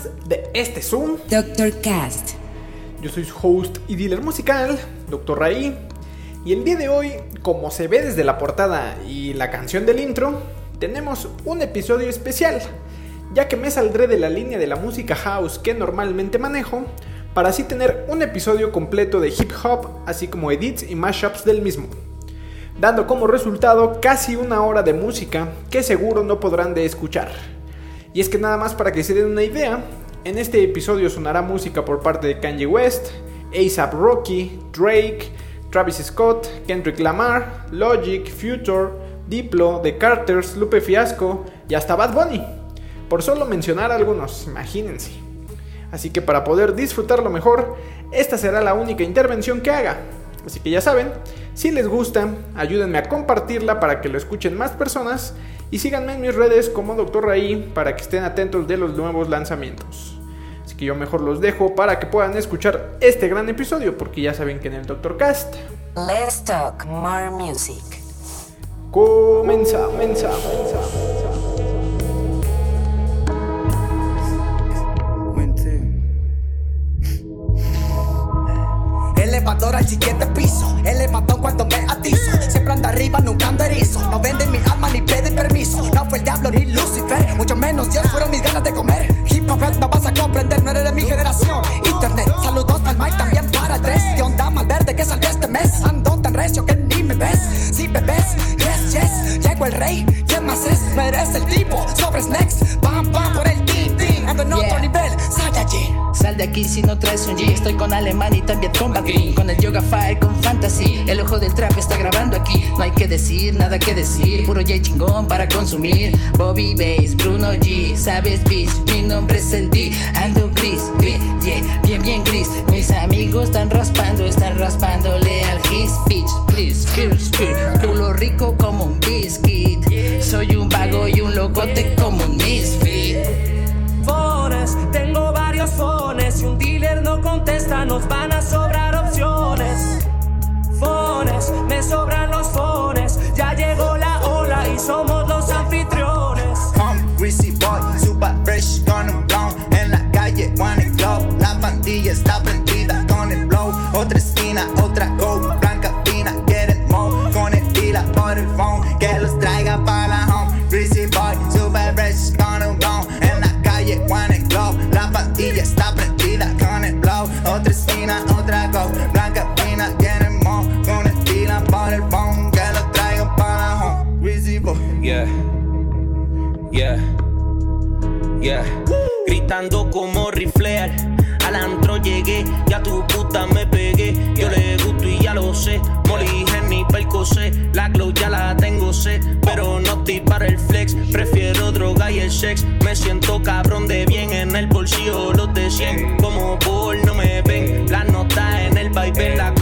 Más de este Zoom. Dr. Cast. Yo soy su host y dealer musical, Dr. Ray. Y el día de hoy, como se ve desde la portada y la canción del intro, tenemos un episodio especial, ya que me saldré de la línea de la música house que normalmente manejo, para así tener un episodio completo de hip hop, así como edits y mashups del mismo, dando como resultado casi una hora de música que seguro no podrán de escuchar. Y es que nada más para que se den una idea, en este episodio sonará música por parte de Kanye West, ASAP Rocky, Drake, Travis Scott, Kendrick Lamar, Logic, Future, Diplo, The Carters, Lupe Fiasco y hasta Bad Bunny. Por solo mencionar algunos, imagínense. Así que para poder disfrutarlo mejor, esta será la única intervención que haga. Así que ya saben, si les gusta, ayúdenme a compartirla para que lo escuchen más personas y síganme en mis redes como Dr. Raí para que estén atentos de los nuevos lanzamientos. Así que yo mejor los dejo para que puedan escuchar este gran episodio porque ya saben que en el Dr. Cast Let's talk more music. comenzamos. comenzamos, comenzamos. Elevador al siguiente piso, elevador No fue de aquí si no traes un G Estoy con Alemán y también con Green Con el Yoga Fire, con Fantasy. El ojo del trap está grabando aquí. No hay que decir, nada que decir. Puro J chingón para consumir. Bobby Bass, Bruno G Sabes bitch, mi nombre es el D Ando gris, bien, yeah, bien, bien gris Mis amigos están raspando, están raspándole al his bitch. Please, skir, skir Culo rico como un biscuit. Soy un vago y un locote nos van Yeah. Yeah. Yeah. Gritando como riflear. Al antro llegué, ya tu puta me pegué. Yo le gusto y ya lo sé. Molly ni percocé. La glow ya la tengo sé. Pero no estoy para el flex. Prefiero droga y el sex. Me siento cabrón de bien en el bolsillo. Los de 100. Como Paul no me ven. La nota en el vaivén la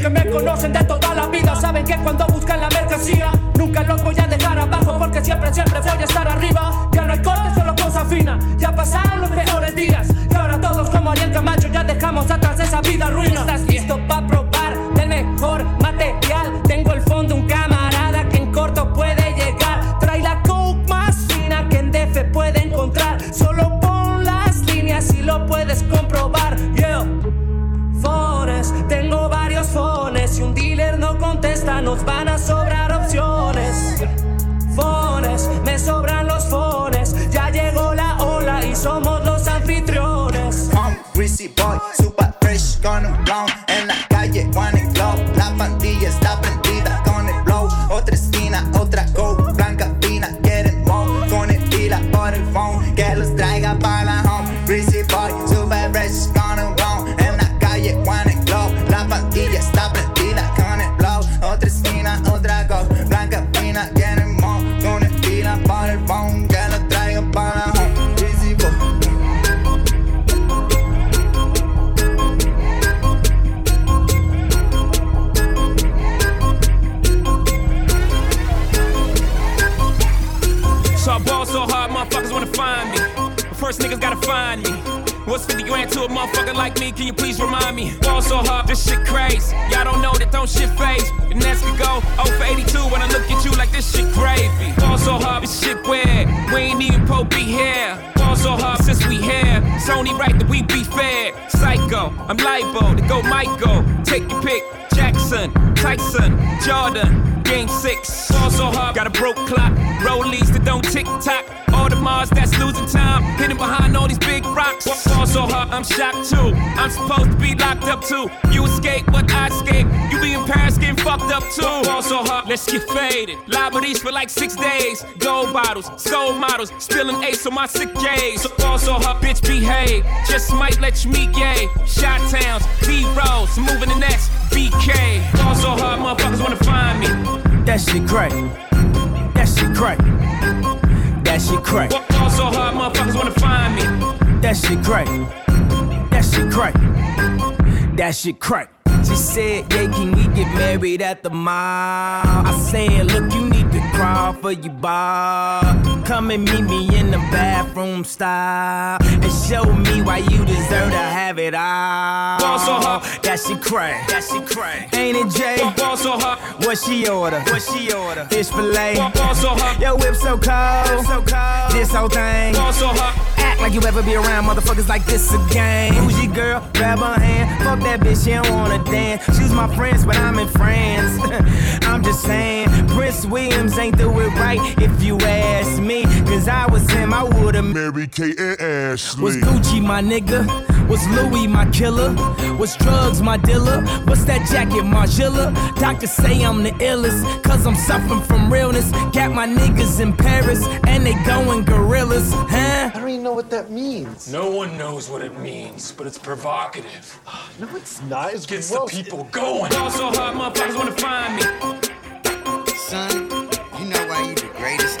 Que me conocen de toda la vida saben que cuando buscan la mercancía nunca los voy a dejar abajo porque siempre, siempre voy a estar arriba. Ya no hay corte, solo cosa fina. Ya pasaron los mejores días y ahora todos como Ariel Camacho ya dejamos atrás esa vida ruina. ¿Estás listo para nos van a sobrar opciones. Fones, me sobran los fones. Ya llegó la ola y somos los anfitriones. Come, greasy boy, super fresh, gonna this shit crazy. Y'all don't know that don't shit phase. And Nets could go 0 for 82 when I look at you like this shit gravy. Ball so hard, this shit weird. We ain't even Pope be here. Ball so hard since we here. It's only right that we be fair. Psycho, I'm libo to go Michael. Take your pick. I'm shocked too. I'm supposed to be locked up too. You escape, but I escape. You be in Paris getting fucked up too. Ball so hard, let's get faded. Liberties for like six days. Gold bottles, soul models. Spilling ace on my sick days. So ball so hard, bitch behave. Just might let you meet gay. Shot towns, B rolls, moving the next. BK. Ball so hard, motherfuckers wanna find me. That shit crack. That shit crack. That shit crack. Ball so hard, motherfuckers wanna find me. That shit crack. That shit crack. That shit crack. She said, yeah, can we get married at the mall? I said, look, you need crawl for your bar. Come and meet me in the bathroom style and show me why you deserve to have it all. Ball so hard. That shit crack. That shit crack. Ain't it, Jay? Ball so hard. What she order? What she order? Fish fillet. Ball so hard. Yo, whip so cold. so cold. This whole thing. Ball so hard. Act like you ever be around motherfuckers like this again. Who's your girl? Grab her hand. Fuck that bitch, she don't wanna dance. She's my friends, but I'm in France. I'm just saying, Prince Williams ain't do it right if you ask me. Cause I was him, I would've Mary Kate and Ashley. was Gucci my nigga? Was Louis my killer? Was drugs my dealer? What's that jacket, Margilla? Doctors say I'm the illest, cause I'm suffering from realness. Got my niggas in Paris, and they going gorillas, huh? I don't even know what that means. No one knows what it means, but it's provocative. No, it's not. It's Gets gross. the people going. Ball so hard, motherfuckers wanna find me. Son, you know why you the greatest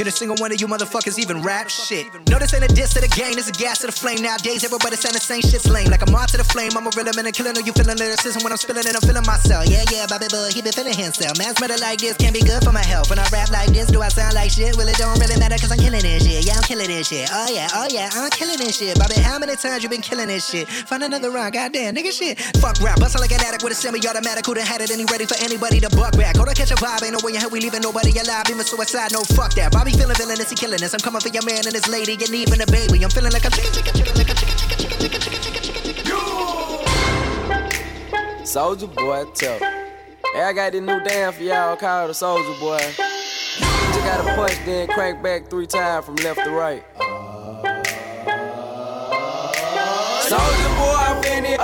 Can a single one of you motherfuckers even rap shit? No, this ain't a diss to the game, this is a gas to the flame. Nowadays, everybody saying the same shit's lame. Like I'm on to the flame, I'm a rhythm and a killer. Know you feeling lyricism when I'm spilling it, I'm feeling myself. Yeah, yeah, Bobby Bud, he been feeling himself. Man's matter like this can't be good for my health. When I rap like this, do I sound like shit? Well, it don't really matter cause I'm killing this shit. Yeah, I'm killing this shit. Oh, yeah, oh, yeah, I'm killing this shit. Bobby, how many times you been killing this shit? Find another rhyme, goddamn, nigga shit. Fuck rap, bustle like an addict with a semi automatic. Who done had it and he ready for anybody to buck back? Hold on, catch a vibe, ain't no way in hell we leaving nobody alive. Even suicide, no fuck that. Bobby feeling villainous, he killing us. I'm coming for your man and his lady, and even a baby. I'm feeling like I'm chicken, chicken, chicken, like a chicken, chicken, chicken, chicken, chicken, chicken, chicken. Soldier boy, tough. Hey, I got this new dance for y'all called the Soldier Boy. You just gotta punch, then crank back three times from left to right. Soldier boy, I'm finna.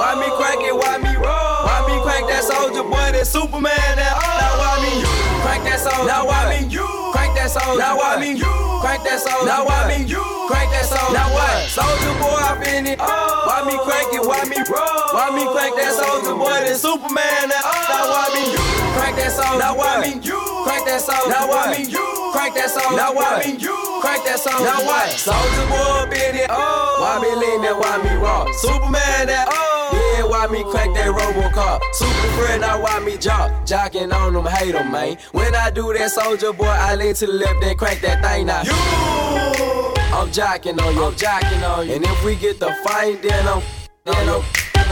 Why me crank it? Why me roll? Why me crank that soldier boy? That Superman? That now why me crank that soldier? Now why me crank that? Now why me crank that soldier? Now why me crank that soldier? Now what? Soldier boy, I finna. Oh. Why me crank it? Why me roll? Why me crank that soldier boy? That Superman? That oh. now why me crank that soldier? Now why me crank that soldier? Now why me crank that soldier? Now why me crank that soldier? Now what? Soldier boy, been it. Oh. Why me lean that? Why me raw? Superman? That why me crack that Robocop? Super friend, now why me jock? Jocking on them, hate them, man. When I do that soldier boy, I lean to the left, then crank that thing now. You! I'm jocking on you, I'm jocking on you. And if we get the fight, then I'm, then I'm.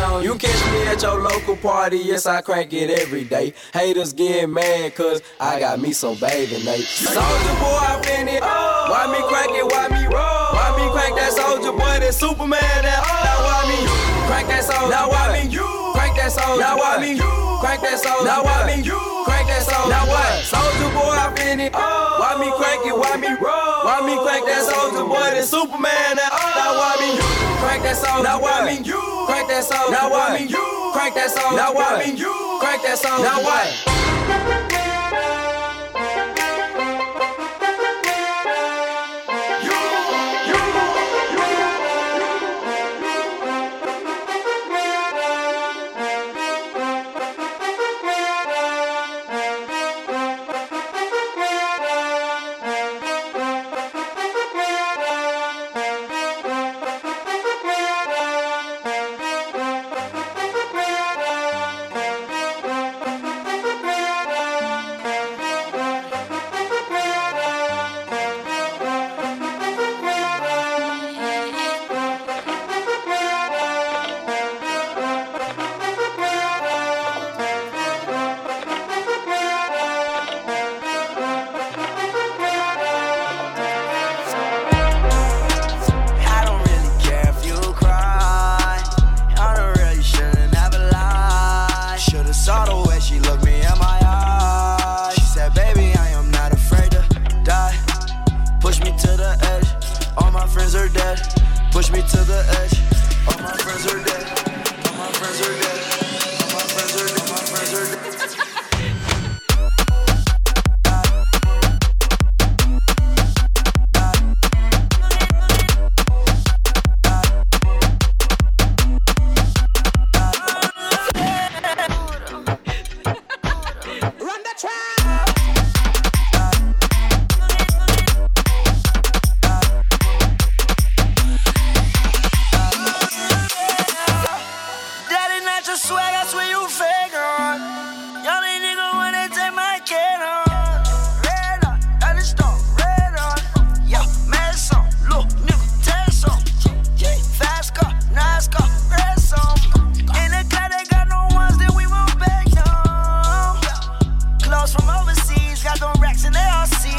on You catch me at your local party, yes, I crank it every day. Haters getting mad, cause I got me some bathing Nate. Soldier boy, I been it. Why me crank it? Why me roll? Why me crank that soldier boy? That Superman? That me soldier? Now why me crank that soldier? Now why me crank that soldier? Now why me crank that soldier? Now what? Soldier boy, I been it. Oh. Why me crank it? Why me roll? Why me crank that oh. soldier boy? That Superman? That now why me crank that soldier? Now why me crank that soldier? Now why me crank that soldier? Now why me crank that soldier? Now what?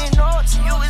You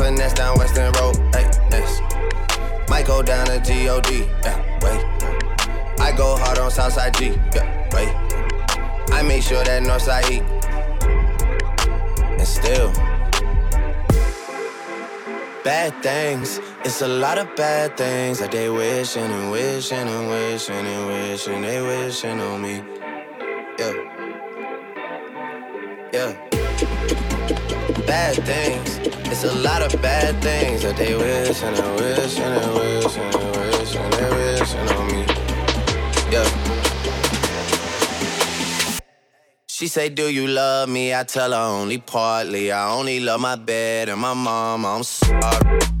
finesse down Western Road. Hey, next. Might go down to God. Yeah, wait. I go hard on Southside G. Yeah, wait. I make sure that Northside eat. And still. Bad things, it's a lot of bad things that they wishing and wishing and wishing and wishing they wishing on me. Yeah. Yeah. Bad things. It's a lot of bad things that they wish and they wish and they wish and they wish and they wishing on me. Yeah. She say, Do you love me? I tell her only partly. I only love my bed and my mom. I'm sorry.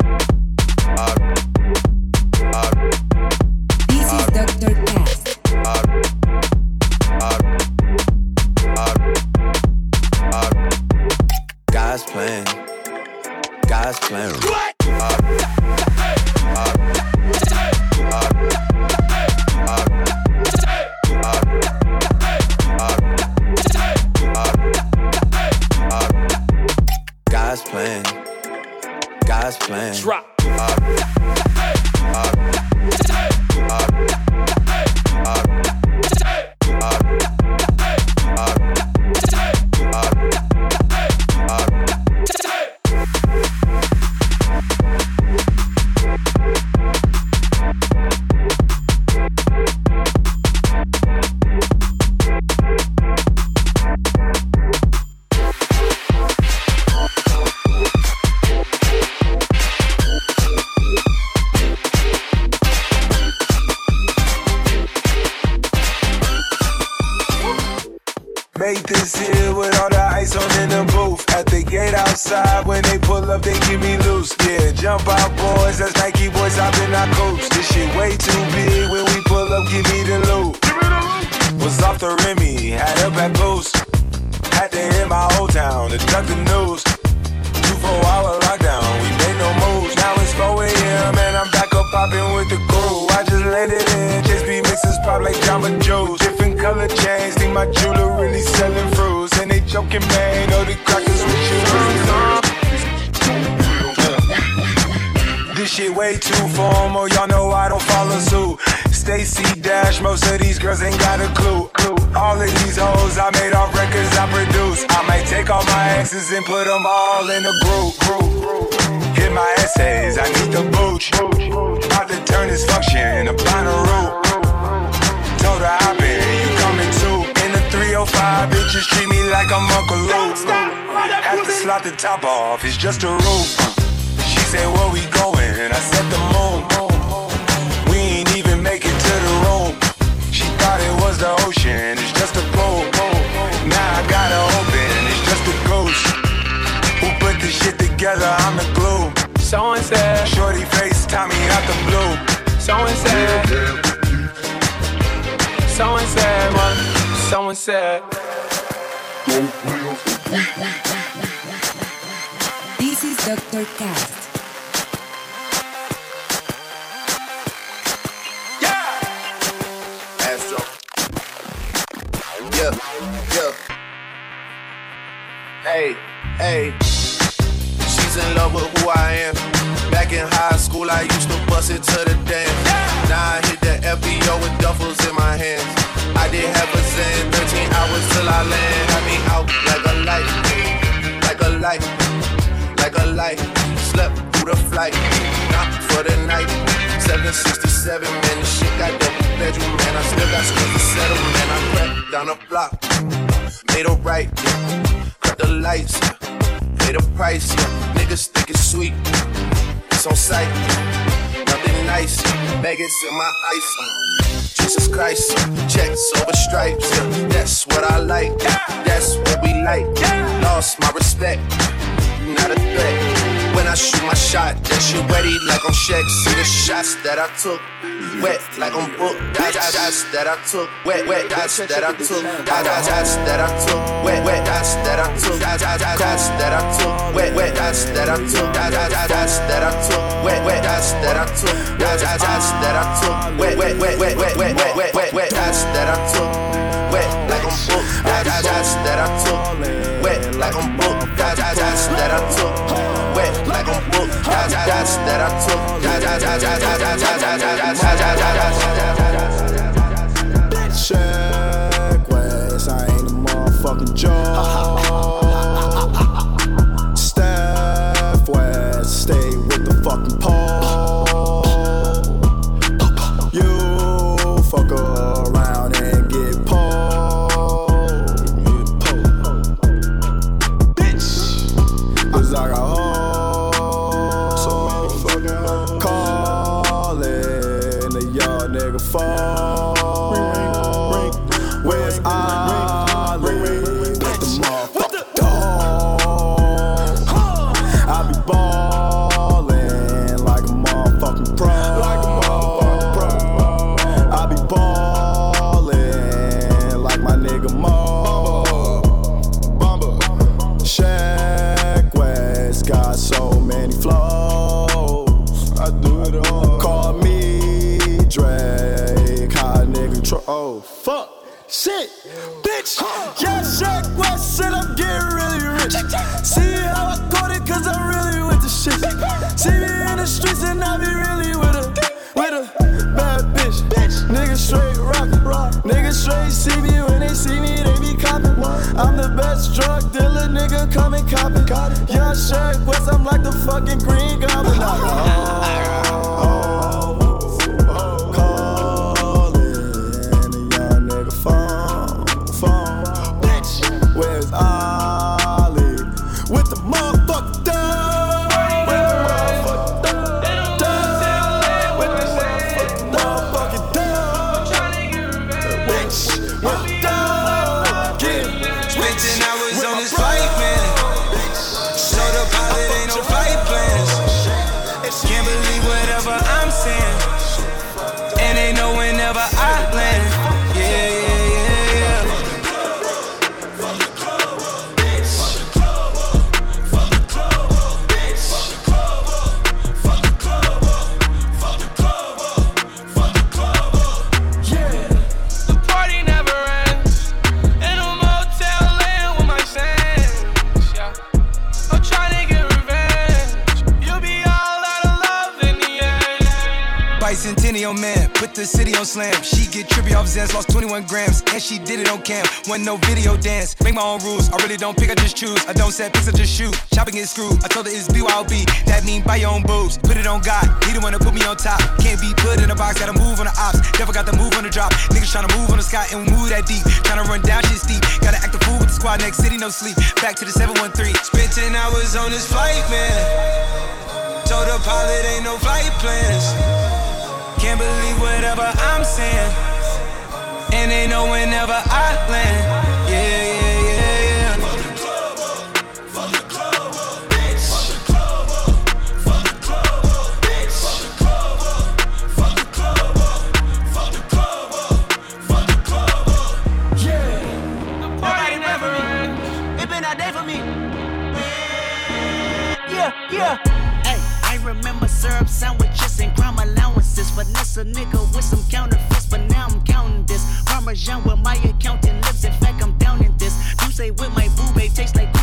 My jeweler really selling fruits. And they joking, man, know the crackers with you. This shit way too formal, y'all know I don't follow suit. Stacy Dash, most of these girls ain't got a clue. All of these hoes I made off records I produce. I might take all my exes and put them all in a group. Hit my essays, I need the booch. About to turn this function on a root. Told her I've been, 305, bitch, bitches treat me like I'm Uncle Luke. Have to slot the top off, it's just a roof. She said, Where we going? I said, The moon. We ain't even make it to the room. She thought it was the ocean, it's just a pool. Now I gotta open, it's just a ghost. Who put this shit together? I'm the glue. So and said, Shorty face, Tommy out the blue. so and said, so and said, man, so and said. This is Dr. Cast. Yeah! Astro. Yeah, yeah. Hey, hey. She's in love with who I am. Back in high school, I used to bust it to the dance. Now I hit the FBO with duffels in my hands. I did have a zen, 13 hours till I land. Had me out like a light, like a light, like a light. Slept through the flight, not for the night. 767, man, this shit got double bedroom, man. I still got stuff to settle, man. I crept down the block, made a right, yeah. cut the lights, yeah. pay the price, yeah. Niggas think it's sweet, it's on sight, nothing nice, maggots in my ice. Jesus Christ, checks over stripes, that's what I like, that's what we like. Lost my respect, not a threat. When I shoot my shot, that shit ready like I'm Shaq. See the shots that I took, wet like I'm book. Dots that I took, wet, wet dots that I took. Dots that I took, wet, wet dots that I took. Dots that I took, wet, wet dots that I took. Dots that I took, wet, wet dots that I took. Dots that I took, wet, wet, wet, wet, wet, wet, wet, wet, wet, wet dots that I took, wet like I'm book. Dots that I took, wet like I'm book. Dots that I took, wet like I'm book. Dots, dots, that I took, dots, dots, I ain't a motherfucking joke. Fuck. Shit, bitch. Yeah, Shaq West said I'm getting really rich. See how I caught it, cause I'm really with the shit. See me in the streets and I be really with a, with a bad bitch. Niggas straight rock, rock. Niggas straight see me when they see me, they be copping. I'm the best drug dealer, nigga, come and cop it. Yeah, Shaq West, I'm like the fucking green goblin. the city on slam. She get trippy off Zans, lost 21 grams, and she did it on cam. Wasn't no video dance. Make my own rules. I really don't pick, I just choose. I don't set picks, I just shoot. Shopping is screwed. I told her it's BYOB. That mean buy your own boobs. Put it on God. He the one to put me on top. Can't be put in a box, gotta move on the ops. Never got the move on the drop. Niggas tryna move on the sky and move that deep. Tryna run down shit steep. Gotta act the fool with the squad next city, no sleep. Back to the 713. Spent 10 hours on this flight, man. Told the pilot ain't no flight plans. Can't believe whatever I'm saying. And they know whenever I land. Yeah, yeah, allowances. Finesse a nigga with some counterfeits, but now I'm counting this. Parmesan with my accountant lips. In fact, I'm down in this. You say with my boo babe tastes like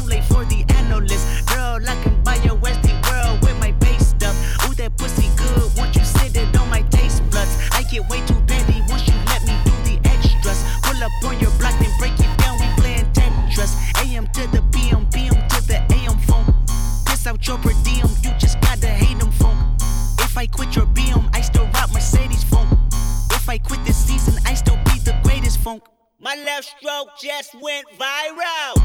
went viral.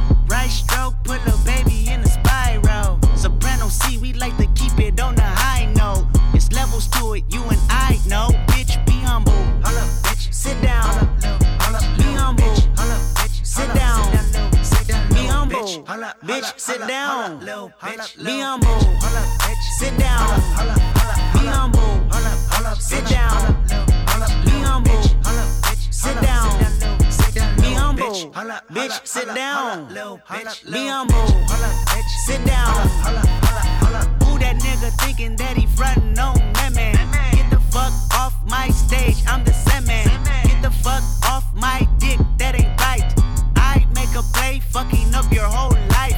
Down. Be humble. Sit down. Who that nigga thinking that he frontin' on that man? Get the fuck off my stage, I'm the Sandman. Get the fuck off my dick, that ain't right. I make a play, fucking up your whole life.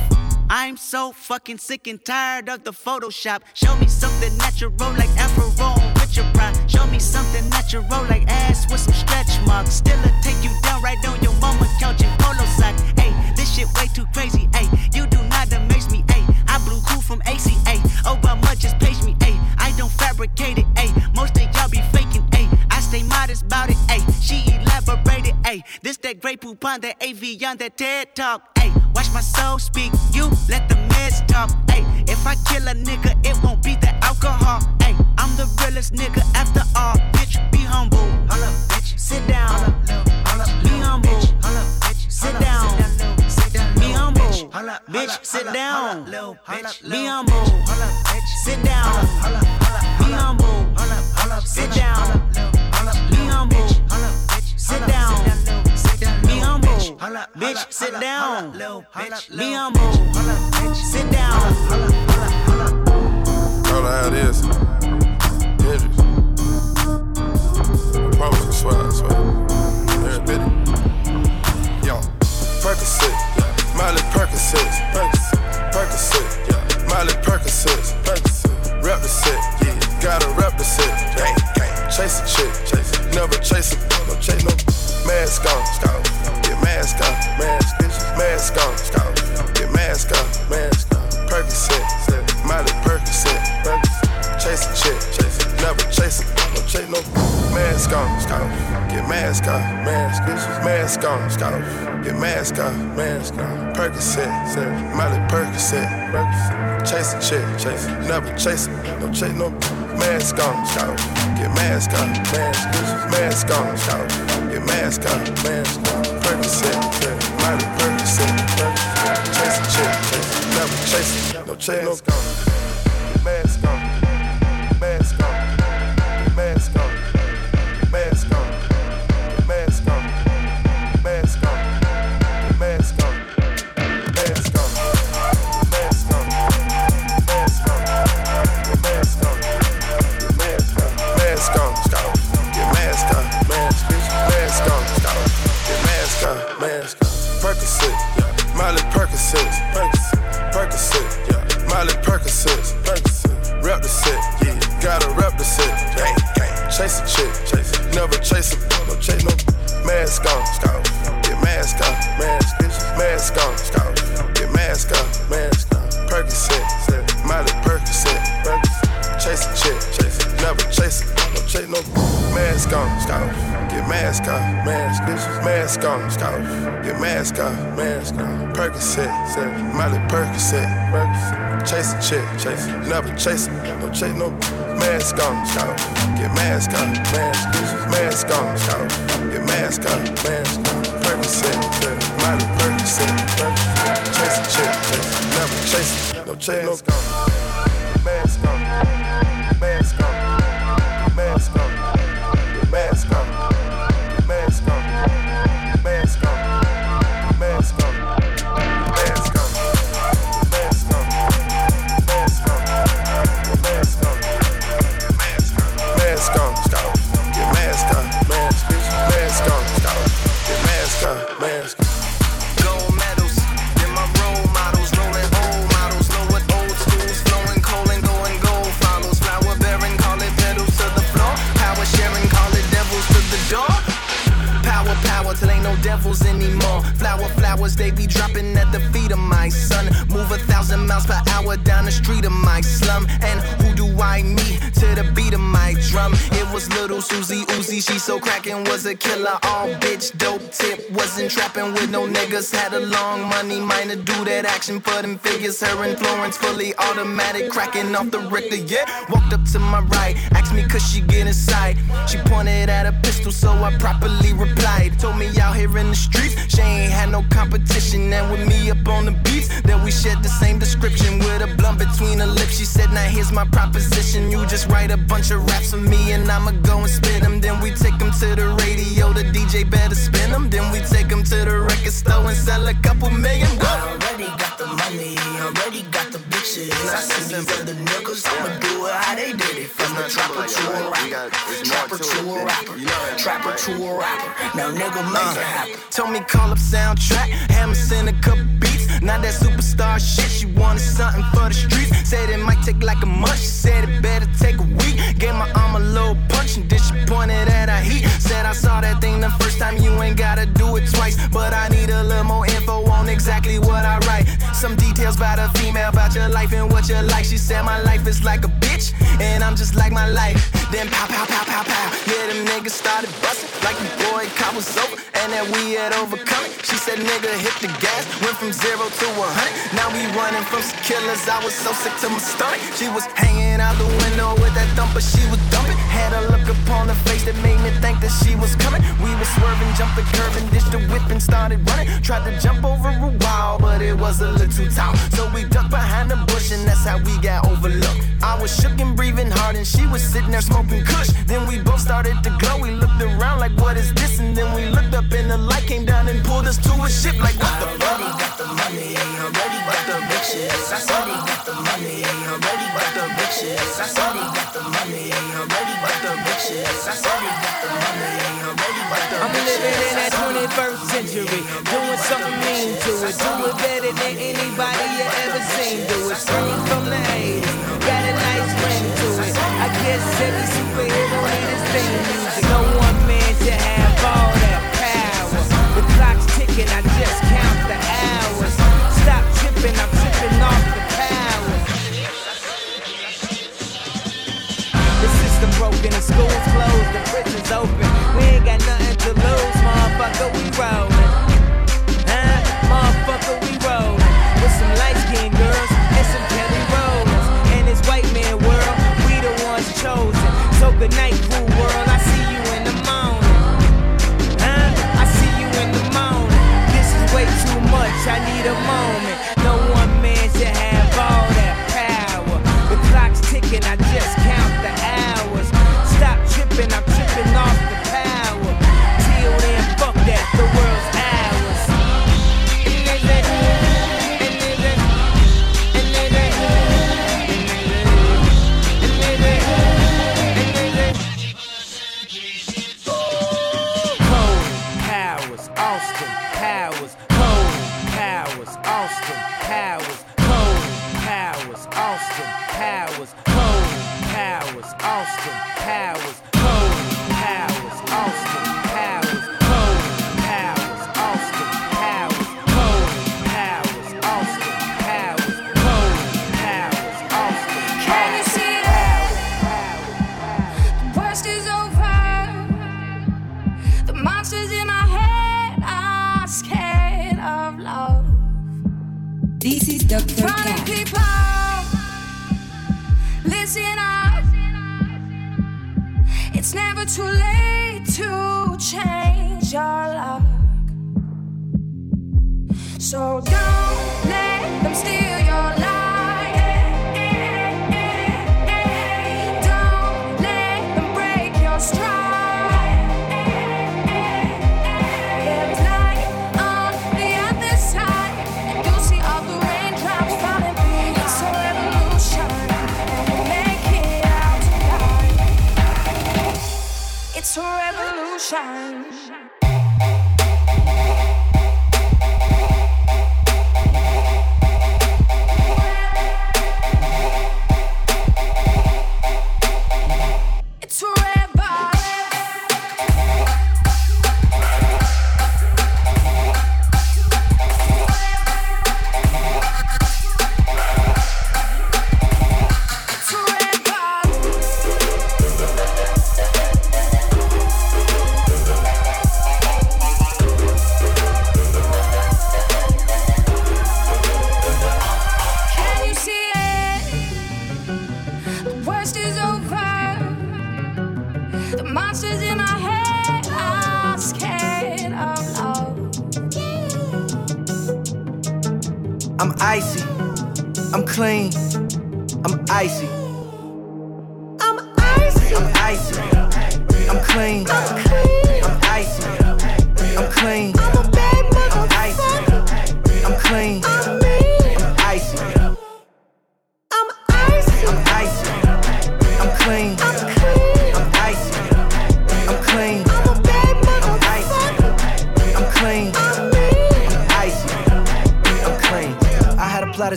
I'm so fucking sick and tired of the Photoshop. Show me something natural like Afro with your pride. Show me something natural like ass with some stretch marks. Still a take you down right on your mama couch in polo sock. Shit way too crazy. Hey, you do not amaze me. Hey, I blew cool from ACA. Obama just page me. Hey, I don't fabricate it. Hey, most of y'all be faking. Hey, I stay modest about it. Hey, she elaborated. Hey, this that great poop on that AV on that TED talk. Hey, watch my soul speak. You let the meds talk. Hey, if I kill a nigga, it won't be the alcohol. Hey, I'm the realest nigga after all. Bitch, be humble. Holla, bitch. Sit down. Be humble. Sit down. Be humble. Bitch, sit down. Be humble. Sit down. Be humble. Sit down. Be humble. Sit down. Be humble. Bitch, sit down. Be humble. Sit down. All I had is Hendrix. I promise I swear, I swear. Every bit of Yo, Percocet, yeah. Miley Percocet, Percocet, yeah. Miley Percocet, Percocet. Rep the set, yeah. Gotta rep the set, gang, gang. Chase a chick, chase it. Never chase it, no chase no. Mask on, scout. Get mask on, mask. Mask on, scout. Get mask on, mask on. Percocet, Miley Percocet. Chase a chick, chase it. Never chase it, no chase no. Mask on, scout. Get mask on, mask. Mask on, scout. Get mask on. Chase. Never chase it, no chase no. Mask on, scout. Get mask on, mask. Mask on, scout. Get mask on, mask. Percocet, Miley Percocet, chick, chase. Never chase no chase no. Chase chase, never chase, no chase, no mask on, scout. Get mask off, mask, mask on, scout. Get mask off, mask, Percocet, Miley Percocet, a chick, chase, never chase, no chase, no killer. All bitch, tip, wasn't trapping with no niggas. Had a long money, minor do that action for them figures. Her influence fully automatic, cracking off the Richter. Yeah, walked up to my right, asked me could she get inside. She pointed at a pistol, so I properly replied. Told me out here in the streets, she ain't had no competition. And with me up on the beats, that we shared the same description with a blunt between her lips. She said, Now here's my proposition. You just write a bunch of raps for me, and I'ma go and spit them. Then we take them to the radio, the DJ better spin them. Then we take them to the record store and sell a couple million. I already got the money, already got the bitches. I see these other niggas, I'ma do it how they did it. From the trapper to a rapper, trapper to a rapper, trapper to a rapper. Now nigga make uh, it happen. Told me call up soundtrack, hammer send a couple beats. Not that superstar shit, she wanted something for the streets. Said it might take like a month, she said it better take a week. Gave my arm a little punch and then she pointed at her heat. Said I saw that thing the first time, you ain't gotta do it twice. But I need a little more info on exactly what I write. Some details about a female, about your life and what you like. She said my life is like a bitch, and I'm just like my life. Then pow, pow, pow, pow, pow. Yeah, them niggas started busting like the boy cop was over, and that we had overcome it. She said, nigga, hit the gas, went from zero to a hundred. Now we running from some killers. I was so sick to my stomach. She was hanging out the window with that thumper, she was dumping. Had a look upon her face that made me think that she was coming. We were swerving, jumping, curving, ditched the whip and started running. Tried to jump over a wall, but it was a little too tall. So we ducked behind the bush, and that's how we got overlooked. I was shook and breathing hard, and she was sitting there smoking kush. Then we both started to glow. We looked around like, what is this? And then we looked up, and the light came down and pulled us to a ship. Like, what the fuck? Got the money, already got the bitches. I said he got the money, already got the bitches. I said he got the money, already got the bitches. I said he got the living in that 21st century, doing something mean to it. Do it better than anybody you ever seen. Do it spring from the 80s, got a nice ring to it. I guess every superhero need his theme music. No one man to have all that power. The clock's ticking, I just count the hours. Stop tripping, I'm tripping off the power. The system broken, the school's the prison's open. We ain't got nothing to lose, motherfucker, we rollin'.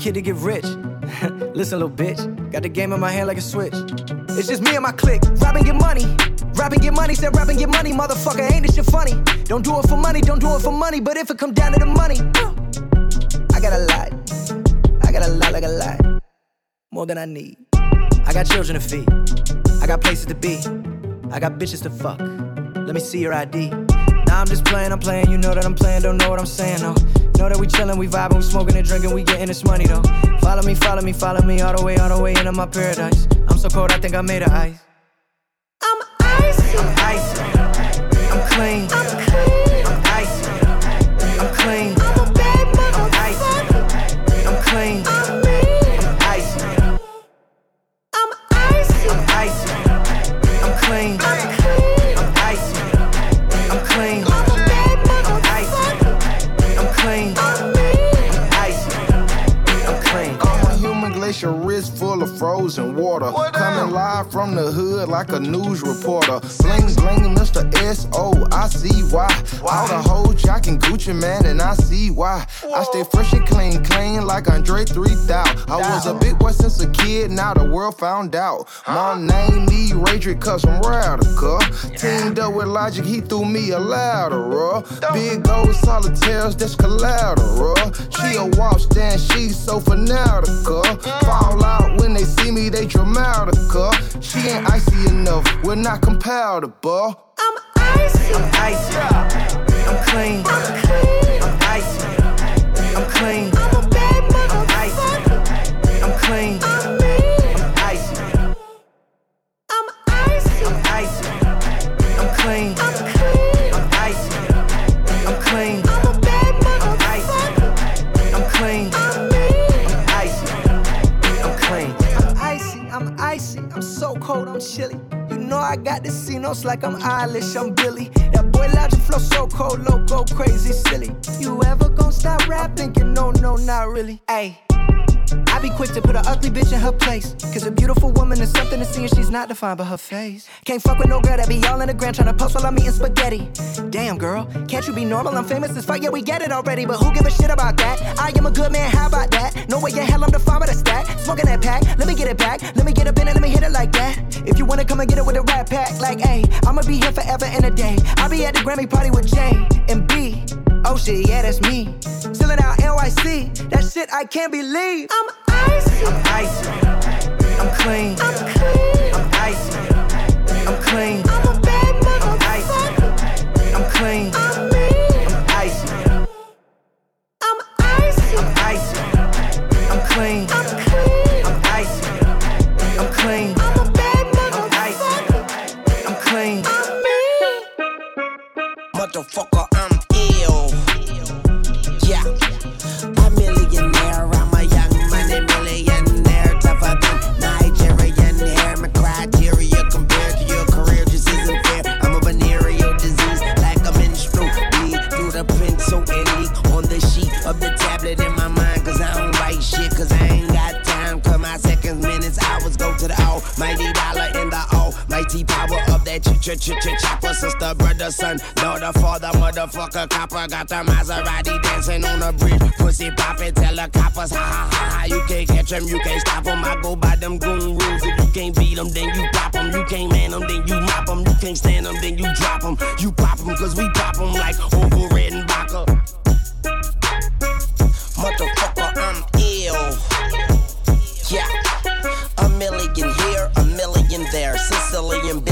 Kid to get rich. Listen, little bitch. Got the game in my hand like a switch. It's just me and my clique. Rapping get money. Rapping get money. Said rapping get money. Motherfucker, ain't this shit funny? Don't do it for money. Don't do it for money. But if it come down to the money, I got a lot. I got a lot like a lot. More than I need. I got children to feed. I got places to be. I got bitches to fuck. Let me see your ID. Nah, I'm just playing, I'm playing. You know that I'm playing, don't know what I'm saying, though. Know that we chillin', we vibing, we smoking and drinking, we getting this money, though. Follow me, follow me, follow me all the way, all the way into my paradise. I'm so cold, I think I made of ice. I'm icy. I'm icy. I'm clean. I'm glacier wrist full of frozen water. Coming live from the hood like a news reporter. Bling bling, Mr. S O. I see why. All the whole hoes jocking Gucci Mane, and I see why. I stay fresh and clean, clean like Andre 3000. I was a big boy since a kid, now the world found out. My name me Radric, cause I'm radical. Teamed up with Logic, he threw me a lateral. Big gold solitaires, that's collateral. She a walk stand, she's so fanatical. Fall out when they see me, they dramatical. She ain't icy enough, we're not compatible. I'm icy. I'm icy. I'm clean. I'm icy. I'm clean. I'm icy. I'm clean. I'm icy. I'm icy. I'm icy. I'm clean. I'm icy. I'm so cold. I'm chilly. You know I got the C-notes like I'm Eilish. I'm Billie. That boy Logic flow so cold, low, go crazy, silly. You ever gon' stop rapping? You know, no, not really. Ayy. I be quick to put a ugly bitch in her place. Cause a beautiful woman is something to see and she's not defined by her face. Can't fuck with no girl that be all in the ground trying to post while I'm eating spaghetti. Damn, girl, can't you be normal? I'm famous as fuck, yeah, we get it already. But who give a shit about that? I am a good man, how about that? No way in hell I'm defined by the stat. Smoking that pack, let me get it back. Let me get up in it, let me hit it like that. If you wanna come and get it with a rap pack, like, hey, I'ma be here forever and a day. I'll be at the Grammy party with J and B. Oh shit, yeah, that's me. Chillin' out NYC, that shit I can't believe. I'm I'm icy. I'm clean. I'm clean. I'm icy. I'm clean. I'm a bad motherfucker. I'm clean. I'm mean. I'm icy. I'm icy. I'm icy. I'm clean. I'm clean. I'm icy. I'm clean. I'm a bad motherfucker. I'm clean. I'm mean. Motherfucker. Almighty dollar in the almighty power of that ch ch ch ch chopper. Sister, brother, son, daughter, father, motherfucker, copper. Got the Maserati dancing on the bridge. Pussy poppin', tell the coppers, ha ha ha ha. You can't catch 'em, you can't stop 'em. I go by them goon rules. If you can't beat 'em, then you pop 'em. You can't man 'em, then you mop 'em. You can't stand 'em, then you drop 'em. You pop 'em, cause we pop 'em like over red and. Motherfucker,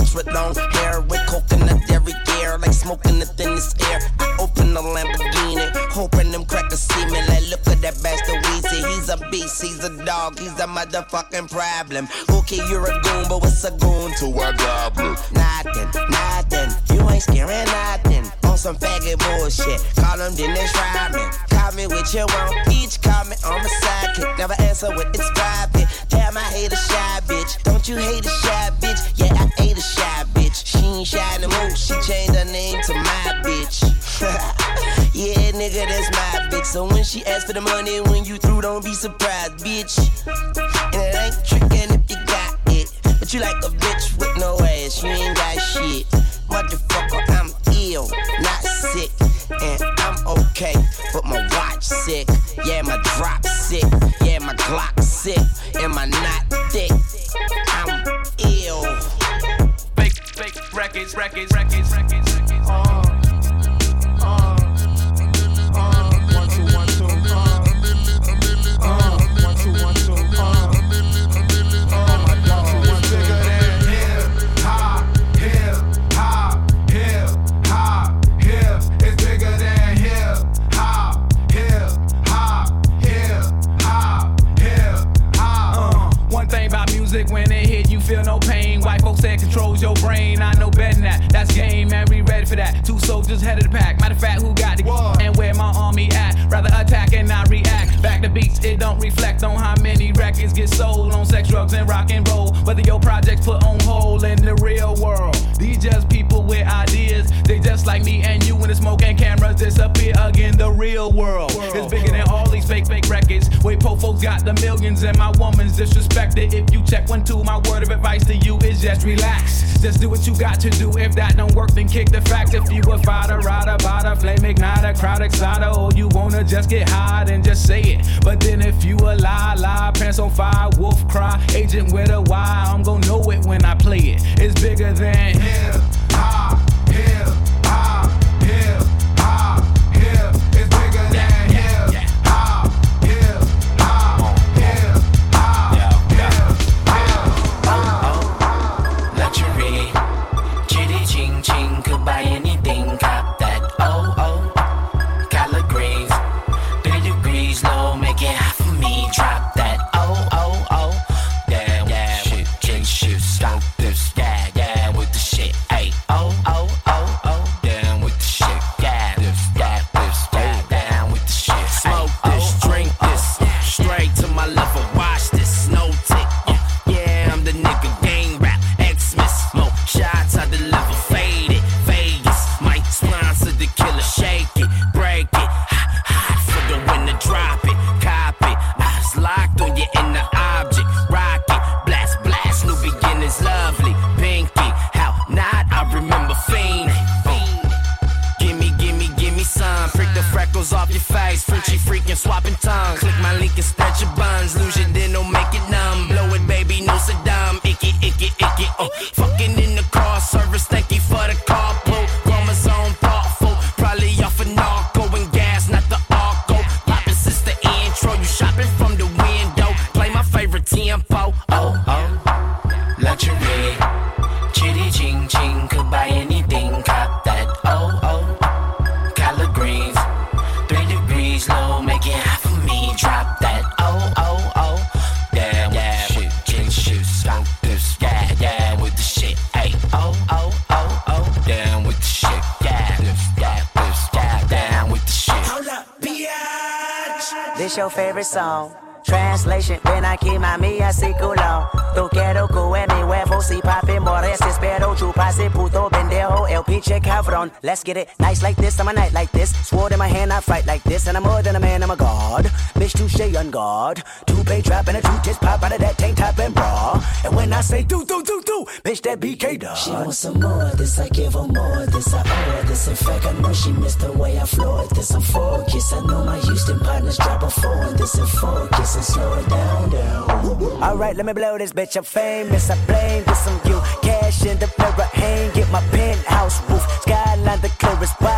Bitch with long hair, with coconut every gear, like smoking the thinnest air. I open the Lamborghini, hoping them crackers see me. Like, look at that bastard Weezy. He's a beast, he's a dog, he's a motherfucking problem. Okay, you're a goon, but what's a goon to a goblin? Nothing, nothing. You ain't scaring nothing. On some faggot bullshit. Call him Dennis Rodman. Call me what you want. Each call me on my sidekick. Never answer when it's private. Damn, I hate a shy bitch. Don't you hate a shy bitch? Yeah, I hate a shy bitch. She ain't shy no more. She changed her name to my bitch. yeah, nigga, that's my bitch. So when she asks for the money, when you through, don't be surprised, bitch. And it ain't tricking if you got. But you like a bitch with no ass. You ain't got shit. Motherfucker, I'm ill, not sick. And I'm okay, but my watch sick. Yeah, my drop sick. Yeah, my Glock sick. And my not thick. I'm ill. Fake, fake records, records, records, records, records. Uh, music, when it hit, you feel no pain. White folks say it controls your brain. I know better than that. That's game, man. We ready for that. Two soldiers head of the pack. Matter of fact, who got the and where my army at? Rather attack and not react. Back to beats, it don't reflect on how many records get sold on sex, drugs, and rock and roll. Whether your projects put on hold in the real world. These just people with ideas. They just like me and you when the smoke and cameras disappear again. The real world is bigger than all these fake, fake records. Wait, po folks got the millions and my woman's disrespected. If you check one, two, my word of advice to you is just relax. Just do what you got to do. If that don't work, then kick the fact. If you a fighter, rider, bada, flame igniter, crowd exciter, or you wanna just get high, and just say But then if you a lie, lie, pants on fire, wolf cry, agent with a Y, I'm gonna know it when I play it. It's bigger than hop, song. Translation, ven aquí mami así culo Tú quiero que mi huevo si papi mores Espero chupase puto pendejo el pinche cabrón. Let's get it nice like this, I'm a night like this. Sword in my hand, I fight like this And I'm more than a man, I'm a god. Bitch touche on guard Two pay trap and a two tits pop out of that tank top and bra. And when I say do do Bitch that BK dog She wants some more this, I give her more this, I owe her this. In fact, I know she missed the way I floored this. I'm focused. I know my Houston partners drop a four on this and focus and slow it down, down. Alright, let me blow this bitch. I'm famous. I blame this on you. Cash in the mirror, hang get my penthouse roof. Skyline the clearest, watch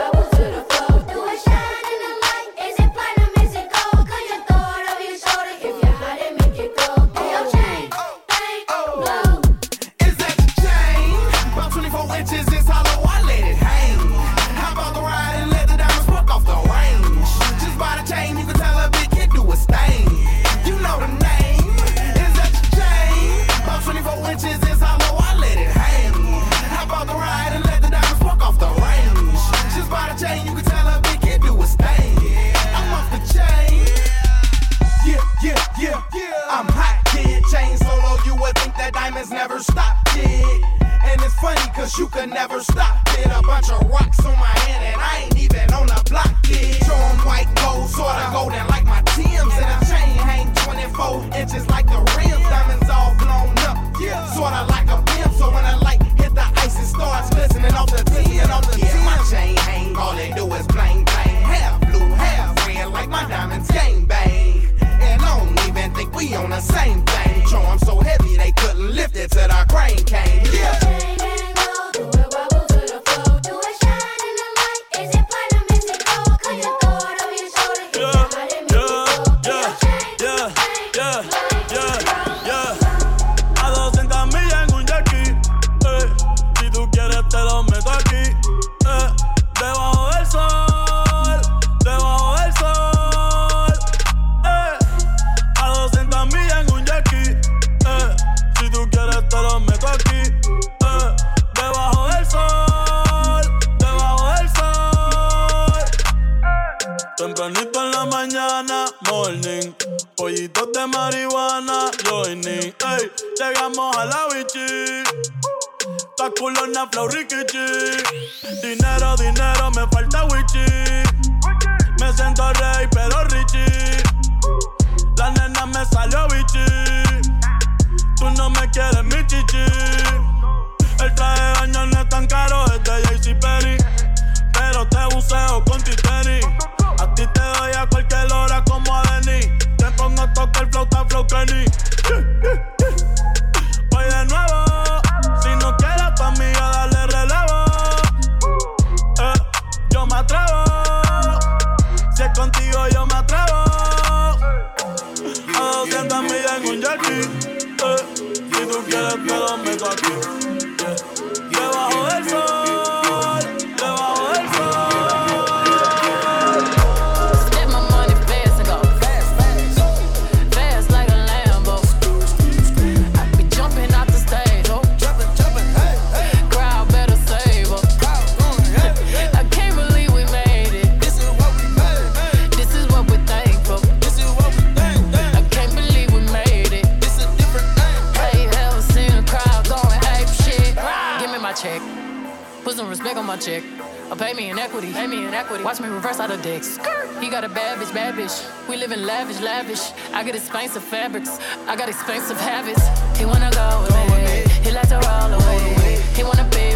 culona flow rikichi. Dinero, dinero, me falta wichi. Me siento rey, pero richie. La nena me salió bichi. Tú no me quieres mi chichi. El traje de baño no es tan caro, es de JC Perry. Pero te buceo con titeri. A ti te doy a cualquier hora como a Denis. Te pongo a tocar flauta, flow Kenny. He got a bad bitch, bad bitch. We live in lavish, lavish. I got expensive fabrics. I got expensive habits. He wanna go me. He like to roll away. He wanna be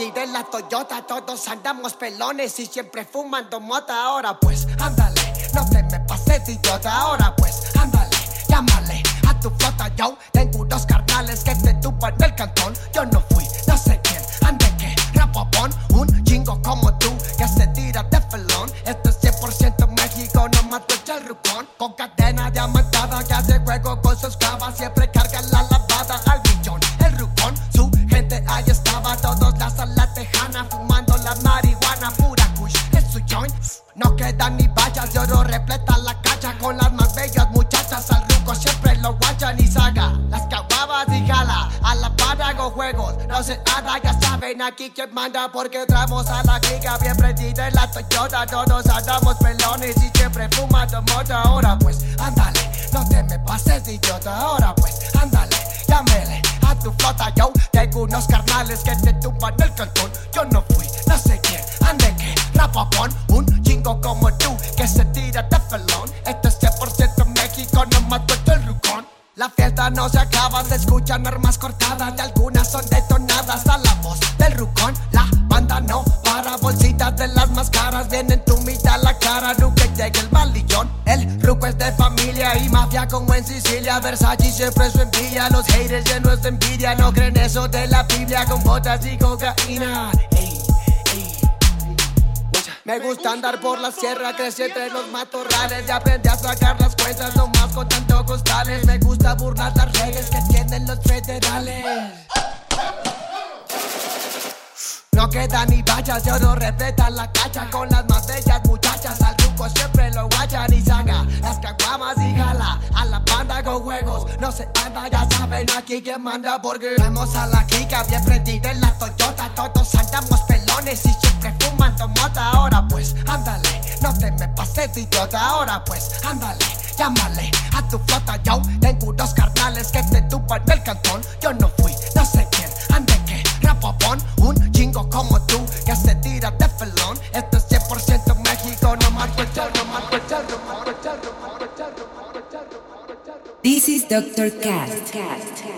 en la Toyota. Todos andamos pelones y siempre fumando mota. Ahora pues, ándale, no te me pases de idiota. Ahora pues, ándale, llámale a tu flota. Yo tengo unos carnales que te tupan el cantón. Yo no porque traemos a la clica bien prendida en la Toyota. Todos andamos pelones y siempre fumando. Ahora pues, ándale, no te me pases de idiota. Ahora pues, ándale, llámele a tu flota. Yo tengo unos carnales que te tumban el cantón. Yo no fui, no sé quién, ande que rapapón. Un chingo como tú que se tira de felón. Esto es 100% México, no mato el rucón. La fiesta no se acaba, se escuchan armas cortadas y algunas son detonadas a la voz del rucón. La banda no para, bolsitas de las más caras vienen tu mitad la cara, nunca llega el malillón. El ruco es de familia y mafia como en Sicilia, Versace siempre su envidia. Los haters llenos de envidia, no creen eso de la Biblia con botas y cocaína. Me gusta andar por la sierra, crecí entre los matorrales y aprendí a sacar las cuentas nomás con tanto costales. Me gusta burlar las leyes que tienen los federales. No queda ni vallas, yo no respetan la cacha con las más bellas muchachas. Al truco siempre lo guachan y saca las caguamas y jala a la panda con juegos. No se anda, ya saben aquí quién manda porque vemos a la clica bien prendida en la Toyota. Todos andamos pelones y siempre fumando mota. Ahora pues, ándale, no te me pases de idiota. Ahora pues, ándale, llámale a tu flota. Yo tengo unos carnales que te tupan el cantón. Yo no como tú que se tira de felón. Esto es 100% México, no mato el chorro, no mato el chorro, no mato el chorro, no mato el mato el chorro. This is Dr. Cat.